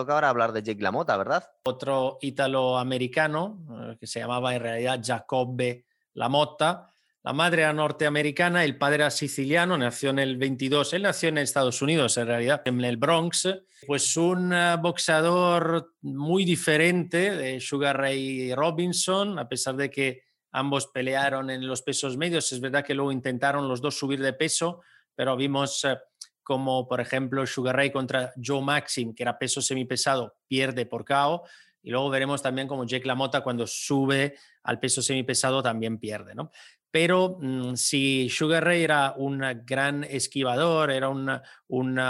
toca ahora hablar de Jake LaMotta, ¿verdad? Otro ítalo-americano eh, que se llamaba en realidad Jacobe LaMotta. La madre era norteamericana, el padre era siciliano, nació en el 22, él nació en Estados Unidos en realidad, en el Bronx, pues un eh, boxeador muy diferente de Sugar Ray Robinson, a pesar de que ambos pelearon en los pesos medios, es verdad que luego intentaron los dos subir de peso, pero vimos eh, como por ejemplo Sugar Ray contra Joe Maxim, que era peso semipesado, pierde por KO. Y luego veremos también como Jake LaMotta cuando sube al peso semipesado también pierde, ¿no? Pero mm, si Sugar Ray era un gran esquivador, era un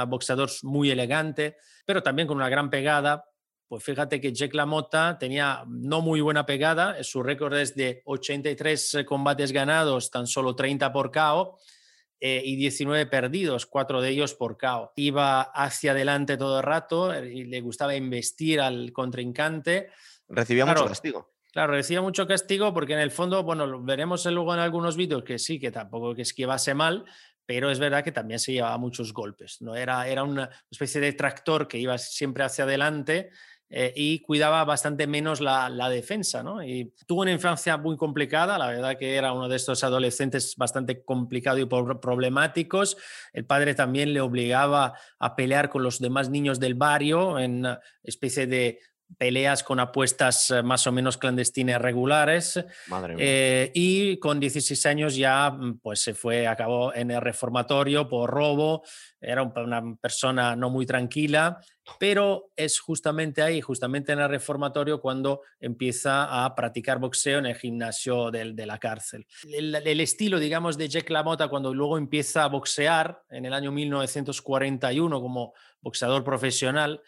boxeador muy elegante, pero también con una gran pegada, pues fíjate que Jake LaMotta tenía no muy buena pegada, su récord es de 83 combates ganados, tan solo 30 por KO eh, y 19 perdidos, cuatro de ellos por KO. Iba hacia adelante todo el rato eh, y le gustaba investir al contrincante. Recibía mucho castigo. Claro, recibía mucho castigo porque en el fondo, bueno, veremos luego en algunos vídeos que sí, que tampoco que esquivase mal, pero es verdad que también se llevaba muchos golpes. ¿no? Era, era una especie de tractor que iba siempre hacia adelante eh, y cuidaba bastante menos la, defensa. ¿no? Y tuvo una infancia muy complicada, la verdad que era uno de estos adolescentes bastante complicado y problemáticos. El padre también le obligaba a pelear con los demás niños del barrio en especie de peleas con apuestas eh, más o menos clandestinas regulares. Madre eh, y con 16 años ya mm, pues se fue, acabó en el reformatorio por robo. Era una persona no muy tranquila, pero es justamente ahí, justamente en el reformatorio, cuando empieza a practicar boxeo en el gimnasio de, de la cárcel. El, el, estilo, digamos, de Jack LaMotta, cuando luego empieza a boxear en el año 1941 como boxeador profesional,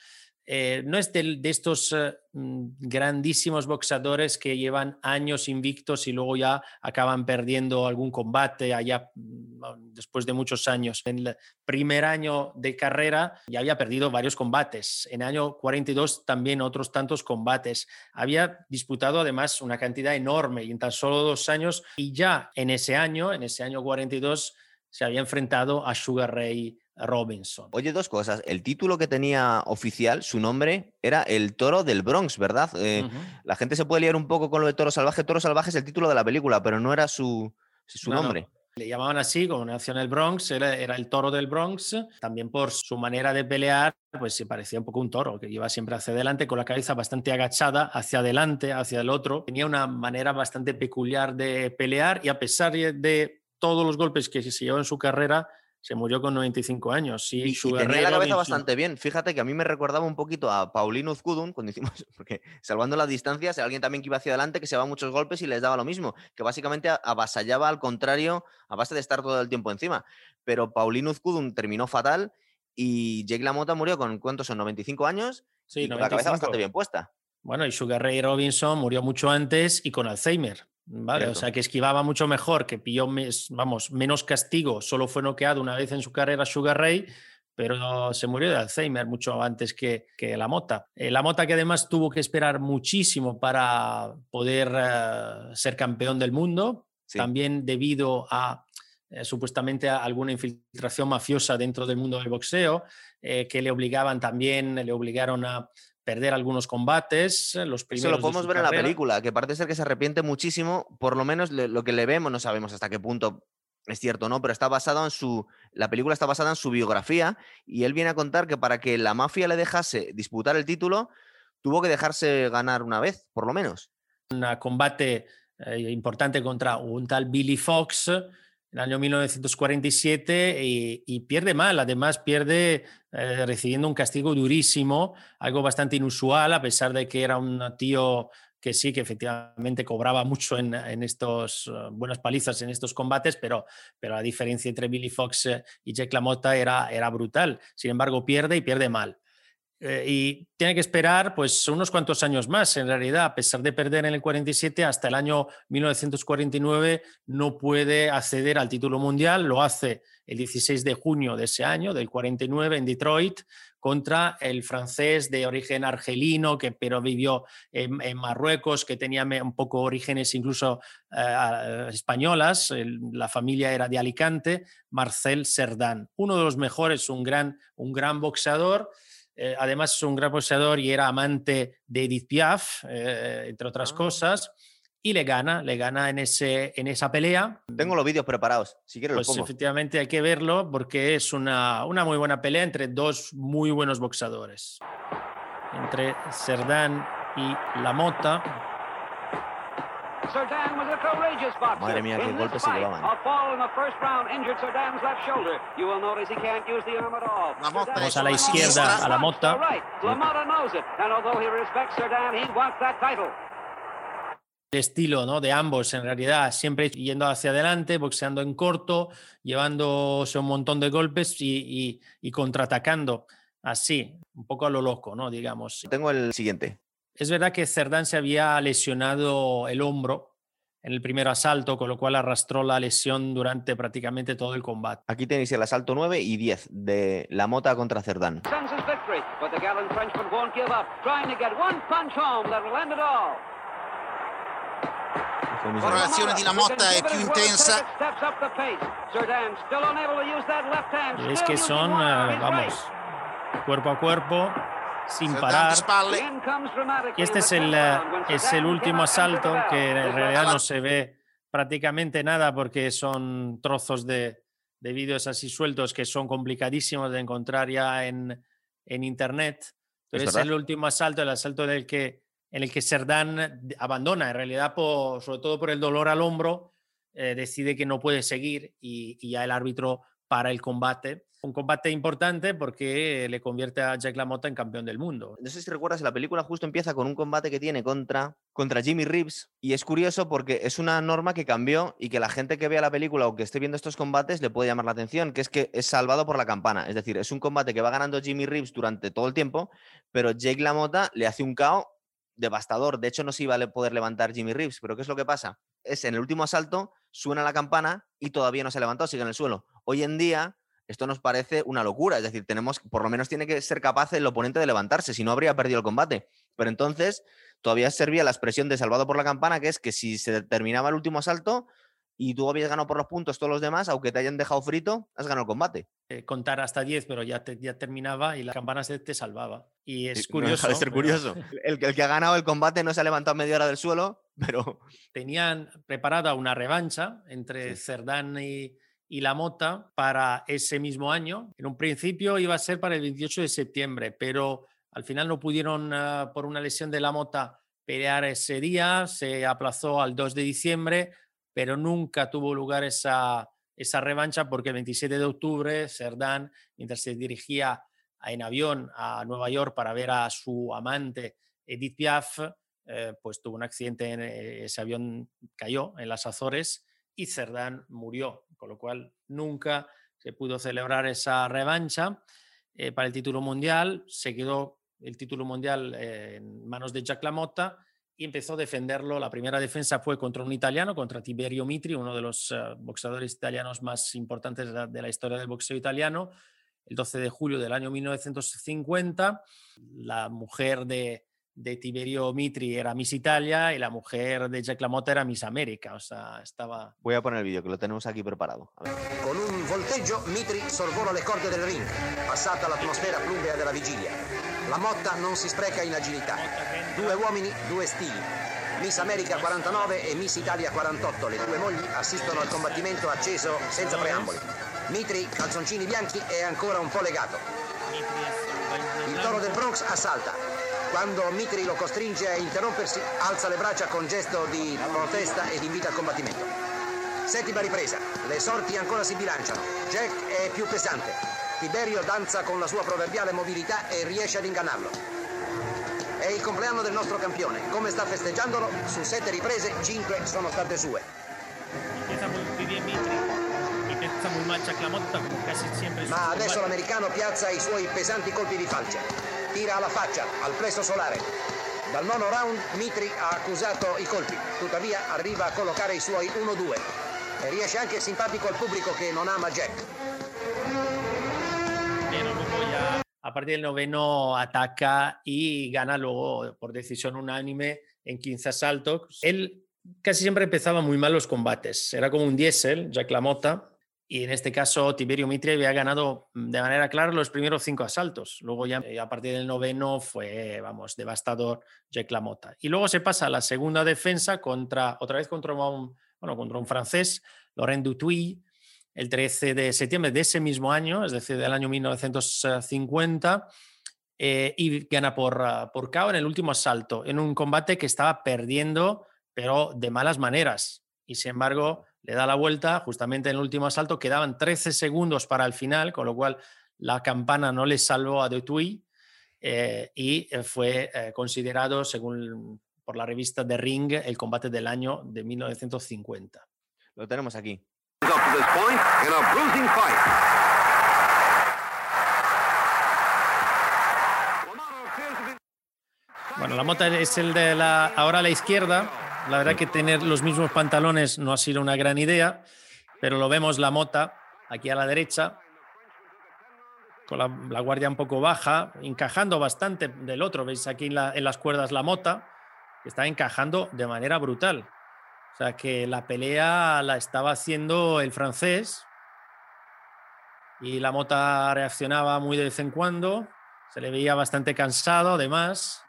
eh, no es de, estos eh, mm, grandísimos boxeadores que llevan años invictos y luego ya acaban perdiendo algún combate allá mm, después de muchos años. En el primer año de carrera ya había perdido varios combates. En el año 42 también otros tantos combates. Había disputado además una cantidad enorme y en tan solo dos años y ya en ese año, en ese año 42, se había enfrentado a Sugar Ray Robinson. Oye, dos cosas. El título que tenía oficial, su nombre, era El Toro del Bronx, ¿verdad? Eh, la gente se puede liar un poco con lo de Toro Salvaje. Toro Salvaje es el título de la película, pero no era su, su nombre. Le llamaban así, como nació en el Bronx, era, era, el toro del Bronx, también por su manera de pelear, pues se parecía un poco un toro, que iba siempre hacia adelante, con la cabeza bastante agachada, hacia adelante, hacia el otro. Tenía una manera bastante peculiar de pelear y a pesar de todos los golpes que se llevó en su carrera, se murió con 95 años. Sí, y, tenía la cabeza bastante bien. Fíjate que a mí me recordaba un poquito a Paulino Uzkudun, cuando hicimos, porque salvando las distancias, alguien también que iba hacia adelante, que se daba muchos golpes y les daba lo mismo, que básicamente avasallaba al contrario a base de estar todo el tiempo encima. Pero Paulino Uzkudun terminó fatal y Jake LaMotta murió con, ¿cuántos son? ¿95 años? Sí, y con la cabeza bastante bien puesta. Bueno, y Sugar Ray Robinson murió mucho antes y con Alzheimer. Vale, o sea que esquivaba mucho mejor, que pilló vamos, menos castigo, solo fue noqueado una vez en su carrera Sugar Ray, pero se murió de Alzheimer mucho antes que, que la Mota. Eh, la Mota que además tuvo que esperar muchísimo para poder eh, ser campeón del mundo, también debido a eh, supuestamente a alguna infiltración mafiosa dentro del mundo del boxeo, que le obligaban también, le obligaron a perder algunos combates, eh, los primeros. Eso lo podemos ver en la película, que parece ser que se arrepiente muchísimo, por lo menos lo que le vemos, no sabemos hasta qué punto es cierto, ¿no? Pero está basado en su. La película está basada en su biografía y él viene a contar que para que la mafia le dejase disputar el título, tuvo que dejarse ganar una vez, por lo menos. Un combate eh, importante contra un tal Billy Fox el año 1947 y, pierde mal, además pierde eh, recibiendo un castigo durísimo, algo bastante inusual, a pesar de que era un tío que sí, que efectivamente cobraba mucho en, estos eh, buenas palizas en estos combates, pero, pero la diferencia entre Billy Fox eh, y Jack LaMotta era, era brutal. Sin embargo, pierde y pierde mal. Eh, y tiene que esperar pues unos cuantos años más. En realidad, a pesar de perder en el 47, hasta el año 1949 no puede acceder al título mundial. Lo hace el 16 de junio de ese año, del 49, en Detroit, contra el francés de origen argelino, que pero vivió en, Marruecos, que tenía un poco orígenes incluso eh, españolas. la familia era de Alicante, Marcel Serdán. Uno de los mejores, un gran, un gran boxeador eh, además es un gran boxeador y era amante de Edith Piaf, eh, entre otras Ah. cosas, y le gana, le gana en, ese, en esa pelea. Tengo los vídeos preparados. Si quieres Pues los pongo. efectivamente hay que verlo porque es una, una muy buena pelea entre dos muy buenos boxeadores. Entre Cerdán y La Mota. Madre mía, qué golpes se fight, llevaban. A fall in the first round injured Cerdan's left shoulder. You will notice he can't use the arm at all. La Motta Cerdan es Vamos a la izquierda, a la Mota. Right. La Motta knows it. And although he respects Cerdan, he wants that title. El estilo ¿no? de ambos, en realidad, siempre yendo hacia adelante, boxeando en corto, llevándose un montón de golpes y, y- y contraatacando así, un poco a lo loco, ¿no? Digamos. Tengo el siguiente. Es verdad que Cerdán se había lesionado el hombro en el primer asalto, con lo cual arrastró la lesión durante prácticamente todo el combate. Aquí tenéis el asalto 9 y 10 de la mota contra Cerdán. Sends his victory, but the gallant Frenchman won't give up, trying to get one punch home that will end it all. Fue muy Ora bueno. l'azione di La Motta è più intensa. Steps up the pace. Cerdan still unable to use that left hand. Y es que son, eh, vamos, cuerpo a cuerpo, sin parar. Y este es el, eh, es el último asalto que en This realidad no se ve prácticamente nada porque son trozos de, de vídeos así sueltos que son complicadísimos de encontrar ya en, en internet. Pero es, verdad. el último asalto, el asalto en el que, en el que Cerdán d- abandona, en realidad, por, sobre todo por el dolor al hombro, eh, decide que no puede seguir y, y ya el árbitro para el combate. Un combate importante porque le convierte a Jack LaMotta en campeón del mundo. No sé si recuerdas, la película justo empieza con un combate que tiene contra, contra Jimmy Reeves. Y es curioso porque es una norma que cambió y que la gente que vea la película o que esté viendo estos combates le puede llamar la atención, que es que es salvado por la campana. Es decir, es un combate que va ganando Jimmy Reeves durante todo el tiempo, pero Jake LaMotta le hace un KO devastador. De hecho, no se iba a poder levantar Jimmy Reeves. Pero ¿qué es lo que pasa? Es en el último asalto, suena la campana y todavía no se ha levantado, sigue en el suelo. Hoy en día esto nos parece una locura. Es decir, tenemos, por lo menos tiene que ser capaz el oponente de levantarse, si no habría perdido el combate. Pero entonces todavía servía la expresión de salvado por la campana, que es que si se terminaba el último asalto y tú habías ganado por los puntos todos los demás, aunque te hayan dejado frito, has ganado el combate. eh, contar hasta 10, pero ya, te- ya terminaba y la campana se te salvaba. Y es Sí, no curioso. deja de ser pero curioso. El, que- el que ha ganado el combate no se ha levantado media hora del suelo, pero Tenían preparada una revancha entre Sí. Cerdán y, y La Mota para ese mismo año. En un principio iba a ser para el 28 de septiembre, pero al final no pudieron, ah, por una lesión de La Mota, pelear ese día. Se aplazó al 2 de diciembre, pero nunca tuvo lugar esa, esa revancha porque el 27 de octubre Cerdán, mientras se dirigía en avión a Nueva York para ver a su amante Edith Piaf, eh, pues tuvo un accidente, en, eh, ese avión cayó en las Azores y Cerdán murió, con lo cual nunca se pudo celebrar esa revancha eh, para el título mundial. Se quedó el título mundial eh, en manos de Jack LaMotta y empezó a defenderlo. La primera defensa fue contra un italiano, contra Tiberio Mitri, uno de los eh, boxeadores italianos más importantes de la, de la historia del boxeo italiano. El 12 de julio del año 1950, la mujer de, de Tiberio Mitri era Miss Italia y la mujer de Jack LaMotta era Miss América. O sea, estaba voy a poner el vídeo que lo tenemos aquí preparado. A ver. Con un volteggio Mitri sorvola le corde del ring, passata l'atmosfera plumbea della vigilia. La Motta non si spreca in agilità. Due uomini, due stili. Miss America 49 e Miss Italia 48, le due mogli assistono al combattimento acceso senza preamboli. Mitri, calzoncini bianchi, è ancora un po' legato. Il toro del Bronx assalta. Quando Mitri lo costringe a interrompersi, alza le braccia con gesto di protesta ed invita al combattimento. Settima ripresa, le sorti ancora si bilanciano. Jack è più pesante. Tiberio danza con la sua proverbiale mobilità e riesce ad ingannarlo. È il compleanno del nostro campione. Come sta festeggiandolo? Su sette riprese, cinque sono state sue. Ma adesso l'americano piazza i suoi pesanti colpi di falce. Tira alla faccia, al plesso solare. Dal nono round Mitri ha accusato i colpi, tuttavia arriva a collocare i suoi 1-2 e riesce anche simpatico al pubblico che non ama Jack. A partir del noveno ataca y gana luego por decisión unánime en 15 asaltos. Él casi siempre empezaba muy mal los combates, era como un diésel, Jack LaMotta, Y en este caso, Tiberio Mitre había ganado mm, de manera clara los primeros cinco asaltos. Luego ya eh, a partir del noveno fue, vamos, devastador Jack LaMotta. Y luego se pasa a la segunda defensa contra, otra vez contra un, bueno, contra un francés, Laurent Dutuy, el 13 de septiembre de ese mismo año, es decir, del año 1950, eh, y gana por, ah, por KO en el último asalto, en un combate que estaba perdiendo, pero de malas maneras. Y sin embargo, le da la vuelta justamente en el último asalto, quedaban 13 segundos para el final, con lo cual la campana no le salvó a Dutuy eh, y eh, fue considerado, según por la revista The Ring, el combate del año de 1950. Lo tenemos aquí. Bueno, la mota es el de la ahora a la izquierda. La verdad que tener los mismos pantalones no ha sido una gran idea, pero lo vemos la mota aquí a la derecha, con la, guardia un poco baja, encajando bastante del otro. Veis aquí en, en las cuerdas la mota, que está encajando de manera brutal. O sea que la pelea la estaba haciendo el francés y la mota reaccionaba muy de vez en cuando. Se le veía bastante cansado, además.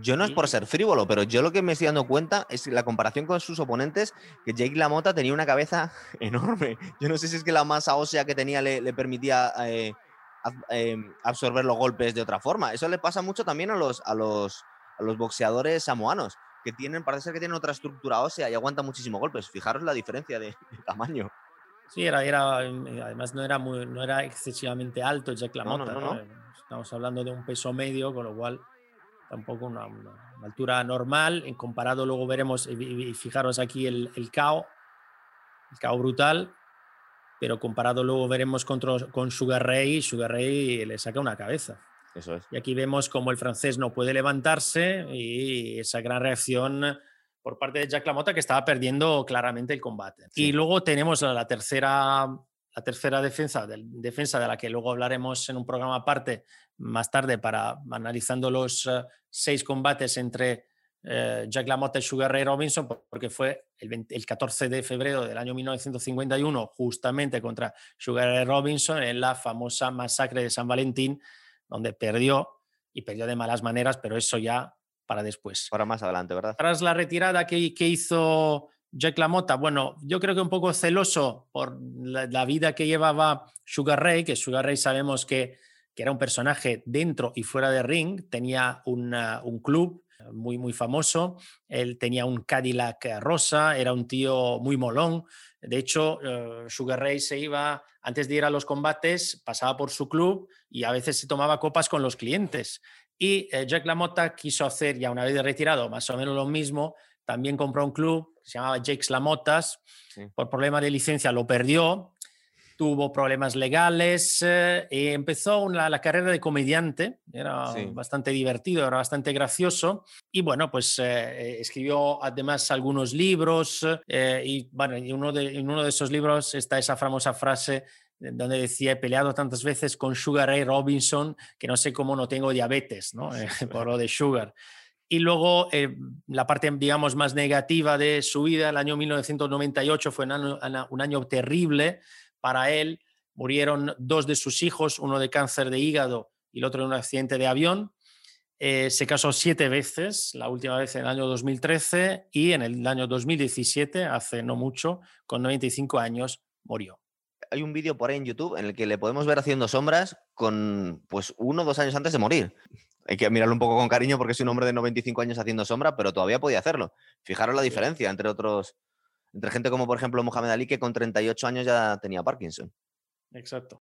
Yo no es por ser frívolo, pero yo lo que me estoy dando cuenta es la comparación con sus oponentes, que Jake LaMotta tenía una cabeza enorme. Yo no sé si es que la masa ósea que tenía le, permitía eh, em, absorber los golpes de otra forma. Eso le pasa mucho también a los, a los, a los boxeadores samoanos que tienen, parece ser que tienen otra estructura ósea y aguantan muchísimos golpes. Fijaros la diferencia de, tamaño. Sí, era, era, además no era, muy, no era excesivamente alto Jack LaMotta. No, Estamos hablando de un peso medio, con lo cual tampoco una, una, altura normal. En comparado, luego veremos, y, fijaros aquí el, el KO, el KO brutal, pero comparado luego veremos contra, con Sugar Ray, Sugar Ray le saca una cabeza. Y aquí vemos como el francés no puede levantarse y esa gran reacción por parte de Jack Lamotta que estaba perdiendo claramente el combate. Y luego tenemos la tercera, la tercera defensa, de, defensa de la que luego hablaremos en un programa aparte más tarde para analizando los eh, seis combates entre eh, Jack LaMotta y Sugar Ray Robinson, porque fue el, el, 14 de febrero del año 1951, justamente contra Sugar Ray Robinson en la famosa masacre de San Valentín, donde perdió y perdió de malas maneras, pero eso ya para después. Para más adelante, ¿verdad? Tras la retirada que, hizo Jack LaMotta, bueno, yo creo que un poco celoso por la, vida que llevaba Sugar Ray, que Sugar Ray sabemos que, que, era un personaje dentro y fuera de ring, tenía un club muy, muy famoso, él tenía un Cadillac rosa, era un tío muy molón, de hecho, eh, Sugar Ray se iba, antes de ir a los combates, pasaba por su club y a veces se tomaba copas con los clientes. Y eh, Jack LaMotta quiso hacer, ya una vez retirado, más o menos lo mismo. También compró un club que se llamaba Jake's LaMottas. Por problema de licencia lo perdió tuvo problemas legales eh, y empezó la carrera de comediante. Era bastante divertido, era bastante gracioso. Y bueno, pues eh, eh, escribió además algunos libros y bueno, y uno de, en uno de esos libros está esa famosa frase donde decía, he peleado tantas veces con Sugar Ray Robinson que no sé cómo no tengo diabetes, ¿no? por lo de Sugar. Y luego la parte, digamos, más negativa de su vida, el año 1998 fue un año terrible para él. Murieron dos de sus hijos, uno de cáncer de hígado y el otro en un accidente de avión. Eh, se casó siete veces, la última vez en el año 2013 y en el año 2017, hace no mucho, con 95 años, murió. Hay un vídeo por ahí en YouTube en el que le podemos ver haciendo sombras con pues uno o dos años antes de morir. Hay que mirarlo un poco con cariño porque es un hombre de 95 años haciendo sombra, pero todavía podía hacerlo. Fijaros la diferencia entre otros, entre gente como, por ejemplo, Mohamed Ali, que con 38 años ya tenía Parkinson. Exacto.